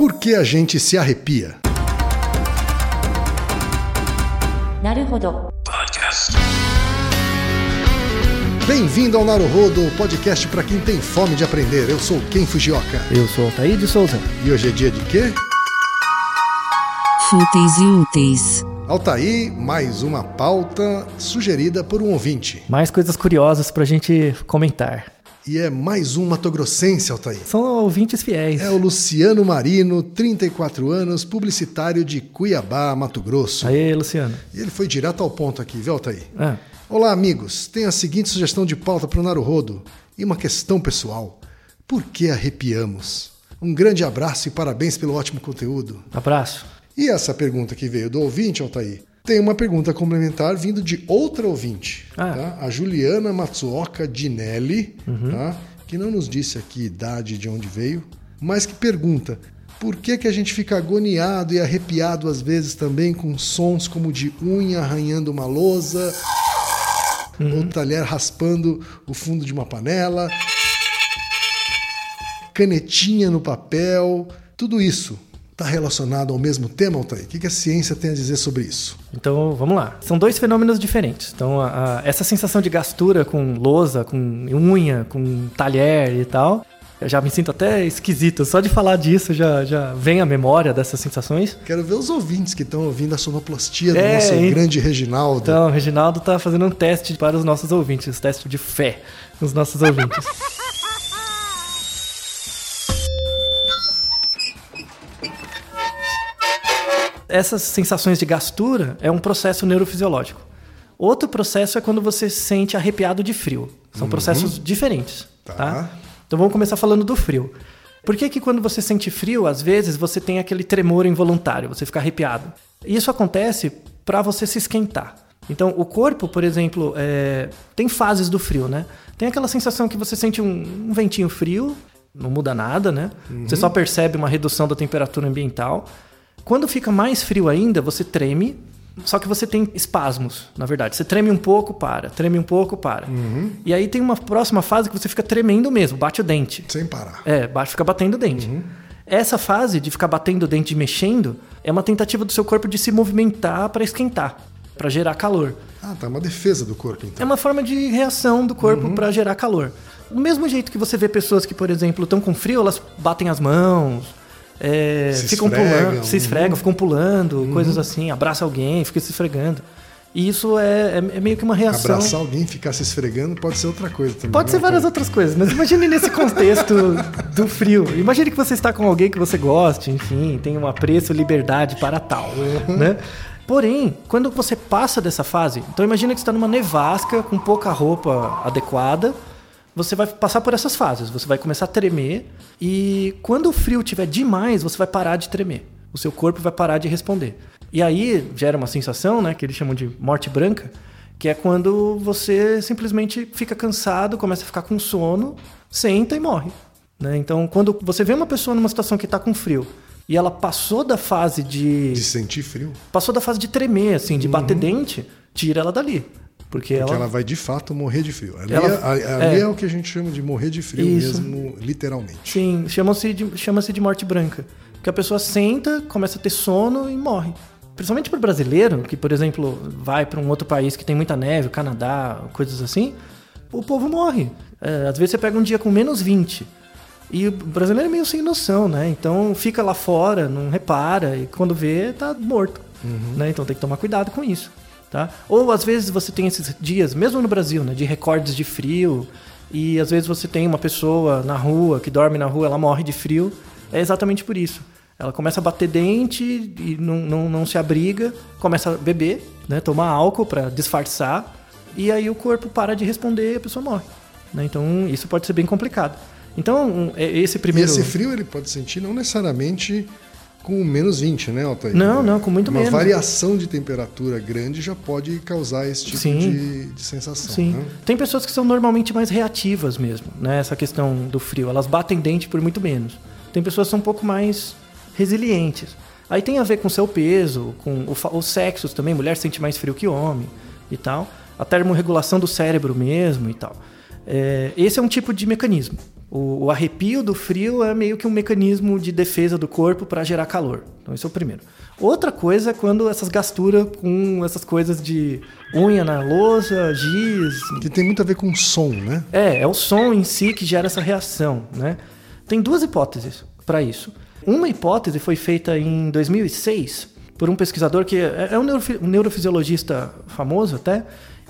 Por que a gente se arrepia? Podcast. Bem-vindo ao Naruhodo, podcast para quem tem fome de aprender. Eu sou Ken Fujioka. Eu sou Altair de Souza. E hoje é dia de quê? Fúteis e úteis. Altaí, mais uma pauta sugerida por um ouvinte. Mais coisas curiosas para a gente comentar. E é mais um matogrossense, Altair. São ouvintes fiéis. É o Luciano Marino, 34 anos, publicitário de Cuiabá, Mato Grosso. Aê, Luciano. E ele foi direto ao ponto aqui, viu, Altair? Ah, Olá, amigos. Tenho a seguinte sugestão de pauta para o Naruhodo e uma questão pessoal. Por que arrepiamos? Um grande abraço e parabéns pelo ótimo conteúdo. abraço. E essa pergunta que veio do ouvinte, Altair, tem uma pergunta complementar vindo de outra ouvinte, Ah. tá? a Juliana Matsuoka Dinelli, tá? que não nos disse aqui idade de onde veio, mas que pergunta por que, que a gente fica agoniado e arrepiado às vezes também com sons como de unha arranhando uma lousa, ou talher raspando o fundo de uma panela, canetinha no papel, tudo isso está relacionado ao mesmo tema, Altair? O que a ciência tem a dizer sobre isso? Então, vamos lá. São dois fenômenos diferentes. Então, a- a- essa sensação de gastura com lousa, com unha, com talher e tal, eu já me sinto até esquisito. Só de falar disso já, já vem a memória dessas sensações. Quero ver os ouvintes que estão ouvindo a sonoplastia do É, nosso grande Reginaldo. Então, o Reginaldo tá fazendo um teste para os nossos ouvintes, um teste de fé nos nossos ouvintes. Essas sensações de gastura é um processo neurofisiológico. Outro processo é quando você se sente arrepiado de frio. São processos diferentes. Tá. Tá. Então vamos começar falando do frio. Por que, que quando você sente frio, às vezes você tem aquele tremor involuntário, você fica arrepiado? Isso acontece para você se esquentar. Então, o corpo, por exemplo, é, tem fases do frio, né? Tem aquela sensação que você sente um, um ventinho frio, não muda nada, né? Você só percebe uma redução da temperatura ambiental. Quando fica mais frio ainda, você treme, só que você tem espasmos, na verdade. Você treme um pouco, para. Treme um pouco, para. E aí tem uma próxima fase que você fica tremendo mesmo, bate o dente. Sem parar. É, bate, fica batendo o dente. Essa fase de ficar batendo o dente e mexendo é uma tentativa do seu corpo de se movimentar para esquentar, para gerar calor. Ah, tá. Uma defesa do corpo, É então. uma forma de reação do corpo para gerar calor. Do mesmo jeito que você vê pessoas que, por exemplo, estão com frio, elas batem as mãos, é, Se ficam esfregam, pulando, se esfregam, ficam pulando, coisas assim, abraça alguém, fica se esfregando. E isso é, é- é meio que uma reação. Abraçar alguém ficar se esfregando pode ser outra coisa também. Pode né, ser várias outras coisas, mas imagine nesse contexto do frio. Imagine que você está com alguém que você goste, enfim, tem um apreço, liberdade para tal, né? Porém, quando você passa dessa fase, então imagina que você está numa nevasca com pouca roupa adequada, você vai passar por essas fases, você vai começar a tremer e quando o frio tiver demais, você vai parar de tremer. O seu corpo vai parar de responder. E aí gera uma sensação, né, que eles chamam de morte branca, que é quando você simplesmente fica cansado, começa a ficar com sono, senta e morre. né? Então, quando você vê uma pessoa numa situação que está com frio e ela passou da fase de, De sentir frio. passou da fase de tremer, assim, de bater dente, tira ela dali, porque, Porque ela, ela vai de fato morrer de frio. Ali, Ela- é, ali é. é o que a gente chama de morrer de frio Isso. mesmo, literalmente. sim, chama-se de, chama-se de morte branca, porque a pessoa senta, começa a ter sono e morre. Principalmente para o brasileiro, que por exemplo vai para um outro país que tem muita neve, Canadá, coisas assim, o povo morre. É, às vezes você pega um dia com menos 20. E o brasileiro é meio sem noção, né? Então fica lá fora, não repara, e quando vê, tá morto. Né? Então tem que tomar cuidado com isso. Tá? Ou às vezes você tem esses dias, mesmo no Brasil, né, de recordes de frio, e às vezes você tem uma pessoa na rua que dorme na rua, ela morre de frio. É exatamente por isso. Ela começa a bater dente e não, não, não se abriga, começa a beber, né, tomar álcool para disfarçar, e aí o corpo para de responder e a pessoa morre. né? Então isso pode ser bem complicado. Então é- esse E primeiro. esse frio ele pode sentir não necessariamente com menos 20, né, Altair? Não, não, com muito Uma menos. variação de temperatura grande já pode causar esse tipo de, de sensação. Sim. Né? Tem pessoas que são normalmente mais reativas mesmo, né? Essa questão do frio. Elas batem dente por muito menos. Tem pessoas que são um pouco mais resilientes. Aí tem a ver com o seu peso, com o os sexos também. Mulher sente mais frio que homem e tal. A termorregulação do cérebro mesmo e tal. É, esse é um tipo de mecanismo. O, o arrepio do frio é meio que um mecanismo de defesa do corpo para gerar calor. Então, esse é o primeiro. Outra coisa é quando essas gasturas com essas coisas de unha na lousa, giz. Que tem muito a ver com som, né? É, é o som em si que gera essa reação, né? Tem duas hipóteses para isso. Uma hipótese foi feita em 2006 por um pesquisador que é é um, neurofi- um neurofisiologista famoso até,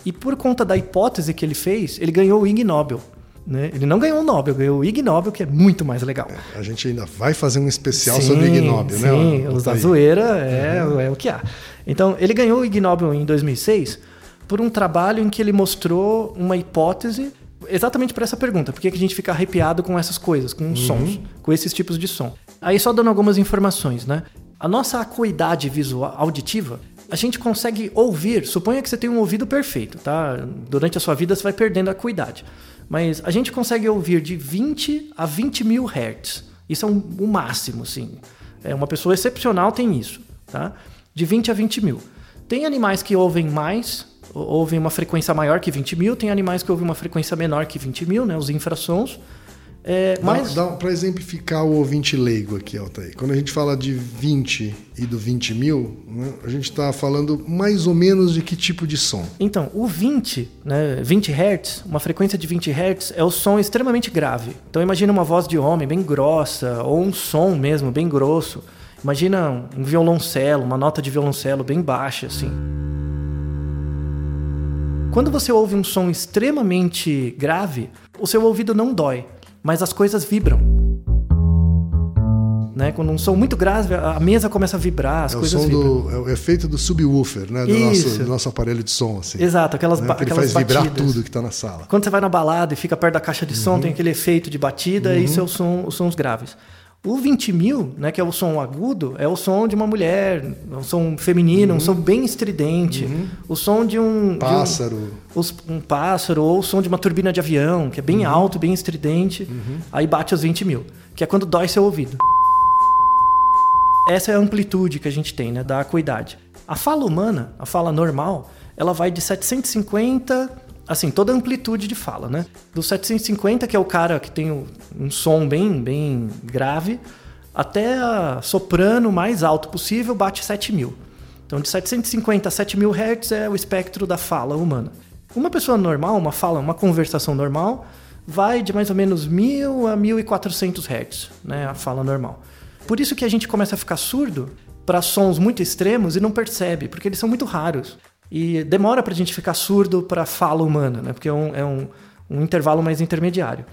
e por conta da hipótese que ele fez, ele ganhou o Ig Nobel. Né? Ele não ganhou o Nobel, ganhou o Ig Nobel, que é muito mais legal. A gente ainda vai fazer um especial sobre Ig Nobel, né? Sim, os da aí. zoeira é, é o que há. Então, ele ganhou o Ig Nobel em 2006 por um trabalho em que ele mostrou uma hipótese exatamente para essa pergunta. Por que que a gente fica arrepiado com essas coisas, com sons, com esses tipos de som? Aí só dando algumas informações, né? A nossa acuidade visual auditiva, a gente consegue ouvir, suponha que você tem um ouvido perfeito, tá? Durante a sua vida você vai perdendo a acuidade. Mas a gente consegue ouvir de 20 a 20 mil hertz. Isso é um- o máximo, sim. É, uma pessoa excepcional tem isso, tá? De 20 a 20 mil. Tem animais que ouvem mais, ou- ouvem uma frequência maior que 20 mil, tem animais que ouvem uma frequência menor que 20 mil, né? Os infrassons. É, mas... Para exemplificar o ouvinte leigo aqui, Altair. Quando a gente fala de 20 e do 20 mil, né, a gente está falando mais ou menos de que tipo de som? Então, o 20, né, 20 Hz, uma frequência de 20 Hz é o som extremamente grave. Então imagina uma voz de homem bem grossa, ou um som mesmo bem grosso. Imagina um violoncelo, uma nota de violoncelo bem baixa, assim. Quando você ouve um som extremamente grave, o seu ouvido não dói, mas as coisas vibram. Né? Quando um som muito grave, a mesa começa a vibrar, as É o coisas som vibram. do. É o efeito do subwoofer, né? Do nosso, do nosso aparelho de som, assim. Exato, aquelas, Né? Que ele aquelas faz vibrar batidas. tudo que está na sala. Quando você vai na balada e fica perto da caixa de som, Uhum. tem aquele efeito de batida, isso é o som, os sons graves. O 20 mil, né, que é o som agudo, é o som de uma mulher, é um som feminino, um som bem estridente. O som de um. de um- Uhum. Pássaro. um pássaro, ou o som de uma turbina de avião, que é bem Uhum. alto, bem estridente. Aí bate os 20 mil, que é quando dói seu ouvido. Essa é a amplitude que a gente tem, né, da acuidade. A fala humana, a fala normal, ela vai de 750, assim, toda a amplitude de fala, né? Do 750, que é o cara que tem um, som bem, bem grave, até a soprano mais alto possível bate 7 mil. Então, de 750 a 7 mil hertz é o espectro da fala humana. Uma pessoa normal, uma fala, uma conversação normal, vai de mais ou menos 1000 a 1400 hertz, né, a fala normal. Por isso que a gente começa a ficar surdo para sons muito extremos e não percebe, porque eles são muito raros. E demora para a gente ficar surdo para fala humana, né, porque é um, é um, um intervalo mais intermediário.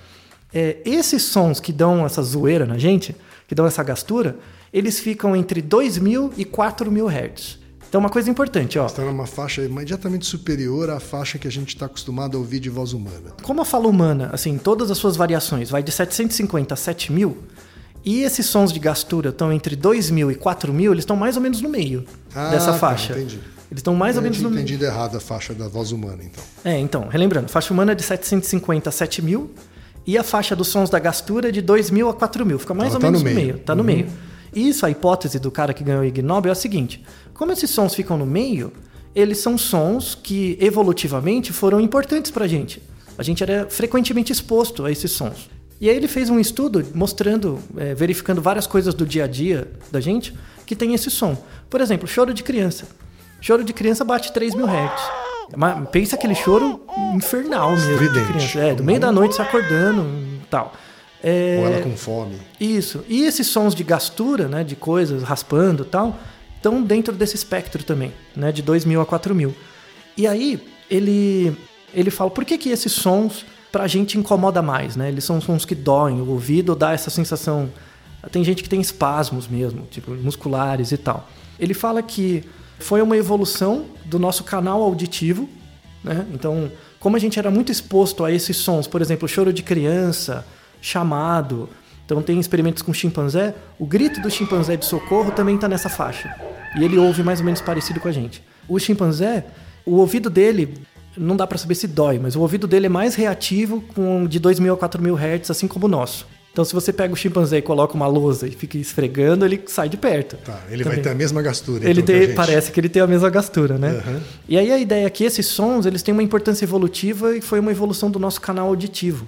É, esses sons que dão essa zoeira na gente, que dão essa gastura, eles ficam entre 2000 e 4000 hertz. Então, uma coisa importante, ó. Está numa faixa imediatamente superior à faixa que a gente está acostumado a ouvir de voz humana. Como a fala humana, assim, todas as suas variações, vai de 750 a 7000, e esses sons de gastura estão entre 2000 e 4000, eles estão mais ou menos no meio Ah, dessa tá, faixa. entendi. Eles estão mais ou Eu menos tinha no meio. entendido errado a faixa da voz humana, então. É, então, relembrando, faixa humana é de 750 a 7000 e a faixa dos sons da gastura é de 2000 a 4000, fica mais Ela ou tá menos no no meio. meio, tá no Uhum. meio. Isso, a hipótese do cara que ganhou o Ig Nobel é a seguinte: como esses sons ficam no meio, eles são sons que evolutivamente foram importantes pra gente. A gente era frequentemente exposto a esses sons. E aí ele fez um estudo mostrando, é, verificando várias coisas do dia a dia da gente que tem esse som. Por exemplo, choro de criança. Choro de criança bate 3 mil hertz. Mas pensa aquele choro infernal mesmo de Estridente. criança. É, do meio da noite se acordando e tal. É, Ou ela com fome. isso. E esses sons de gastura, né, de coisas raspando e tal, estão dentro desse espectro também, né, de 2.000 a 4.000. E aí, ele, ele fala, por que que esses sons pra gente incomoda mais, né? Eles são sons que doem, o ouvido dá essa sensação... Tem gente que tem espasmos mesmo, tipo, musculares e tal. Ele fala que foi uma evolução do nosso canal auditivo, né? Então, como a gente era muito exposto a esses sons, por exemplo, choro de criança, chamado. Então tem experimentos com chimpanzé. O grito do chimpanzé de socorro também está nessa faixa. E ele ouve mais ou menos parecido com a gente. O chimpanzé, o ouvido dele, não dá para saber se dói, mas o ouvido dele é mais reativo com de 2.000 a 4.000 Hz, assim como o nosso. Então se você pega o chimpanzé e coloca uma lousa e fica esfregando, ele sai de perto. Tá, ele vai Também. ter a mesma gastura. Ele então, tem, parece que ele tem a mesma gastura, né? Uhum. E aí a ideia é que esses sons eles têm uma importância evolutiva e foi uma evolução do nosso canal auditivo.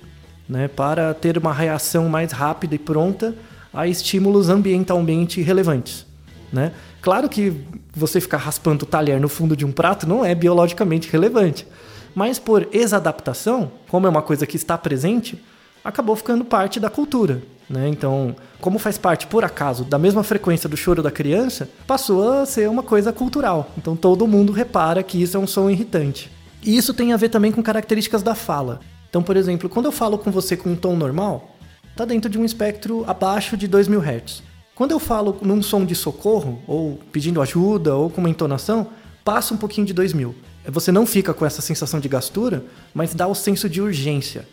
né, para ter uma reação mais rápida e pronta a estímulos ambientalmente relevantes. Né? Claro que você ficar raspando o talher no fundo de um prato não é biologicamente relevante, mas por exadaptação, como é uma coisa que está presente, acabou ficando parte da cultura. Né? Então, como faz parte, por acaso, da mesma frequência do choro da criança, passou a ser uma coisa cultural. Então, todo mundo repara que isso é um som irritante. E isso tem a ver também com características da fala. Então, por exemplo, quando eu falo com você com um tom normal, está dentro de um espectro abaixo de 2000 Hz. Quando eu falo num som de socorro, ou pedindo ajuda, ou com uma entonação, passa um pouquinho de 2000. Você não fica com essa sensação de gastura, mas dá o senso de urgência.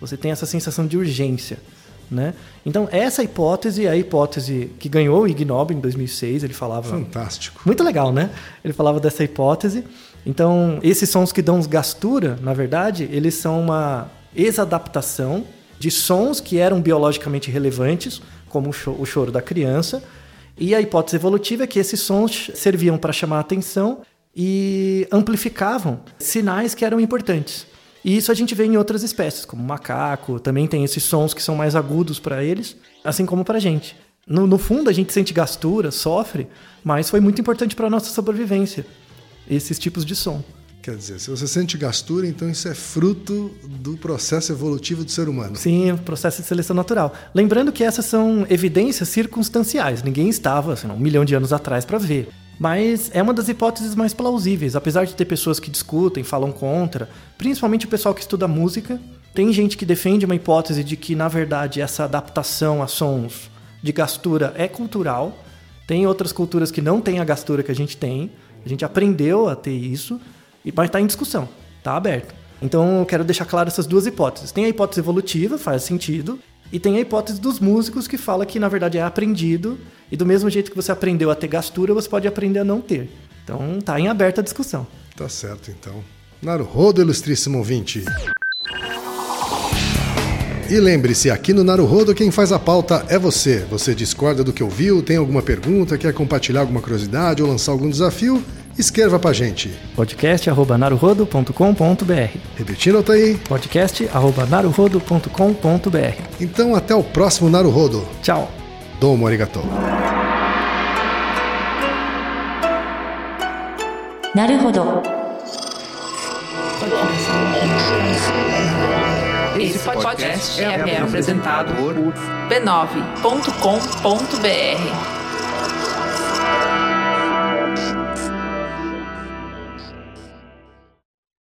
Você tem essa sensação de urgência. Né? Então, essa hipótese é a hipótese que ganhou o Ig Nobel em 2006. Ele falava. Fantástico. Muito legal, né? Ele falava dessa hipótese. Então, esses sons que dão gastura, na verdade, eles são uma exadaptação de sons que eram biologicamente relevantes, como o choro da criança. E a hipótese evolutiva é que esses sons serviam para chamar a atenção e amplificavam sinais que eram importantes. E isso a gente vê em outras espécies, como o macaco, também tem esses sons que são mais agudos para eles, assim como para a gente. No, no, fundo, a gente sente gastura, sofre, mas foi muito importante para a nossa sobrevivência, esses tipos de som. Quer dizer, se você sente gastura, então isso é fruto do processo evolutivo do ser humano. Sim, o processo de seleção natural. Lembrando que essas são evidências circunstanciais. Ninguém estava assim, um milhão de anos atrás para ver. Mas é uma das hipóteses mais plausíveis, apesar de ter pessoas que discutem, falam contra, principalmente o pessoal que estuda música. Tem gente que defende uma hipótese de que, na verdade, essa adaptação a sons de gastura é cultural. Tem outras culturas que não têm a gastura que a gente tem. A gente aprendeu a ter isso, mas está em discussão, está aberto. Então eu quero deixar claro essas duas hipóteses. Tem a hipótese evolutiva, faz sentido, e tem a hipótese dos músicos que fala que na verdade é aprendido e do mesmo jeito que você aprendeu a ter gastura, você pode aprender a não ter. Então tá em aberta a discussão. Tá certo então. Naruhodo, ilustríssimo ouvinte. E lembre-se, aqui no Naruhodo quem faz a pauta é você. Você discorda do que ouviu, tem alguma pergunta, quer compartilhar alguma curiosidade ou lançar algum desafio? Escreva pra gente. podcast@naruhodo.com.br. Repetindo, tá aí. podcast@naruhodo.com.br. Então até o próximo Naruhodo. Tchau. Naruhodo. Esse podcast é, é apresentado por b9.com.br.